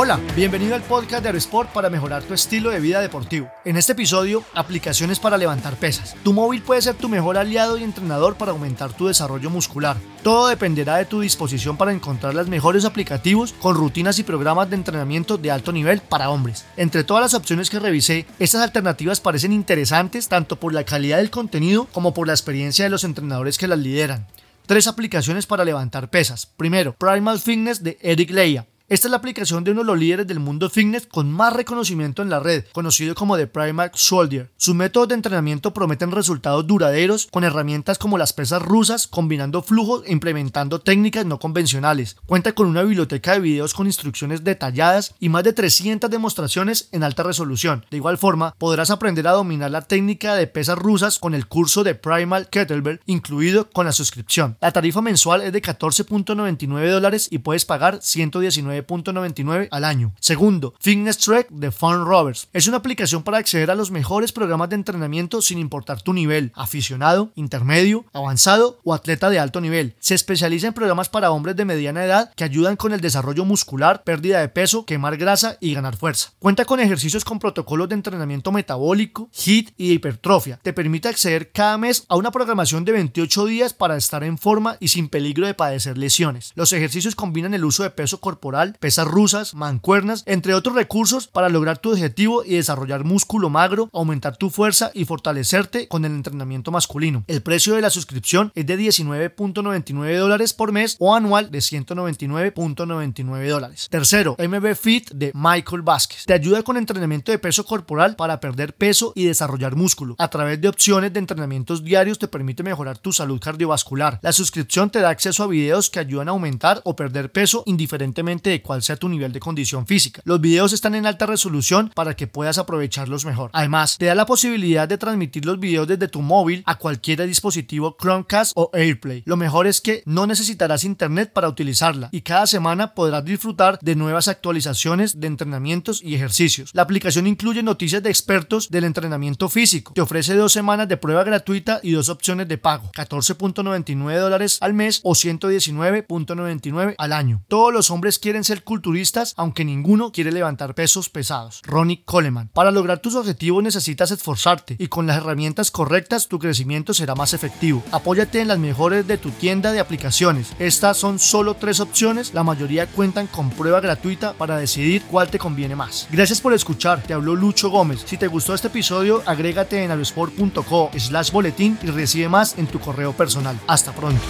Hola, bienvenido al podcast de Aerosport para mejorar tu estilo de vida deportivo. En este episodio, aplicaciones para levantar pesas. Tu móvil puede ser tu mejor aliado y entrenador para aumentar tu desarrollo muscular. Todo dependerá de tu disposición para encontrar los mejores aplicativos con rutinas y programas de entrenamiento de alto nivel para hombres. Entre todas las opciones que revisé, estas alternativas parecen interesantes tanto por la calidad del contenido como por la experiencia de los entrenadores que las lideran. Tres aplicaciones para levantar pesas. Primero, Primal Fitness de Eric Leia. Esta es la aplicación de uno de los líderes del mundo fitness con más reconocimiento en la red, conocido como The Primark Soldier. Sus métodos de entrenamiento prometen resultados duraderos con herramientas como las pesas rusas, combinando flujos e implementando técnicas no convencionales. Cuenta con una biblioteca de videos con instrucciones detalladas y más de 300 demostraciones en alta resolución. De igual forma, podrás aprender a dominar la técnica de pesas rusas con el curso de Primal Kettlebell incluido con la suscripción. La tarifa mensual es de 14.99 dólares y puedes pagar 119 9.99 al año. Segundo, Fitness Track de Fun Rovers. Es una aplicación para acceder a los mejores programas de entrenamiento sin importar tu nivel, aficionado, intermedio, avanzado o atleta de alto nivel. Se especializa en programas para hombres de mediana edad que ayudan con el desarrollo muscular, pérdida de peso, quemar grasa y ganar fuerza. Cuenta con ejercicios con protocolos de entrenamiento metabólico, HIIT y hipertrofia. Te permite acceder cada mes a una programación de 28 días para estar en forma y sin peligro de padecer lesiones. Los ejercicios combinan el uso de peso corporal pesas rusas, mancuernas, entre otros recursos para lograr tu objetivo y desarrollar músculo magro, aumentar tu fuerza y fortalecerte con el entrenamiento masculino. El precio de la suscripción es de 19.99 dólares por mes o anual de 199.99 dólares. Tercero, MB Fit de Michael Vázquez. Te ayuda con entrenamiento de peso corporal para perder peso y desarrollar músculo. A través de opciones de entrenamientos diarios te permite mejorar tu salud cardiovascular. La suscripción te da acceso a videos que ayudan a aumentar o perder peso indiferentemente cuál sea tu nivel de condición física. Los videos están en alta resolución para que puedas aprovecharlos mejor. Además, te da la posibilidad de transmitir los videos desde tu móvil a cualquier dispositivo Chromecast o AirPlay. Lo mejor es que no necesitarás internet para utilizarla y cada semana podrás disfrutar de nuevas actualizaciones de entrenamientos y ejercicios. La aplicación incluye noticias de expertos del entrenamiento físico. Te ofrece dos semanas de prueba gratuita y dos opciones de pago, 14.99 dólares al mes o 119.99 al año. Todos los hombres quieren ser culturistas, aunque ninguno quiere levantar pesos pesados. Ronnie Coleman. Para lograr tus objetivos necesitas esforzarte y con las herramientas correctas tu crecimiento será más efectivo. Apóyate en las mejores de tu tienda de aplicaciones. Estas son solo tres opciones, la mayoría cuentan con prueba gratuita para decidir cuál te conviene más. Gracias por escuchar, te habló Lucho Gómez. Si te gustó este episodio, agrégate en aerosport.co slash boletín y recibe más en tu correo personal. Hasta pronto.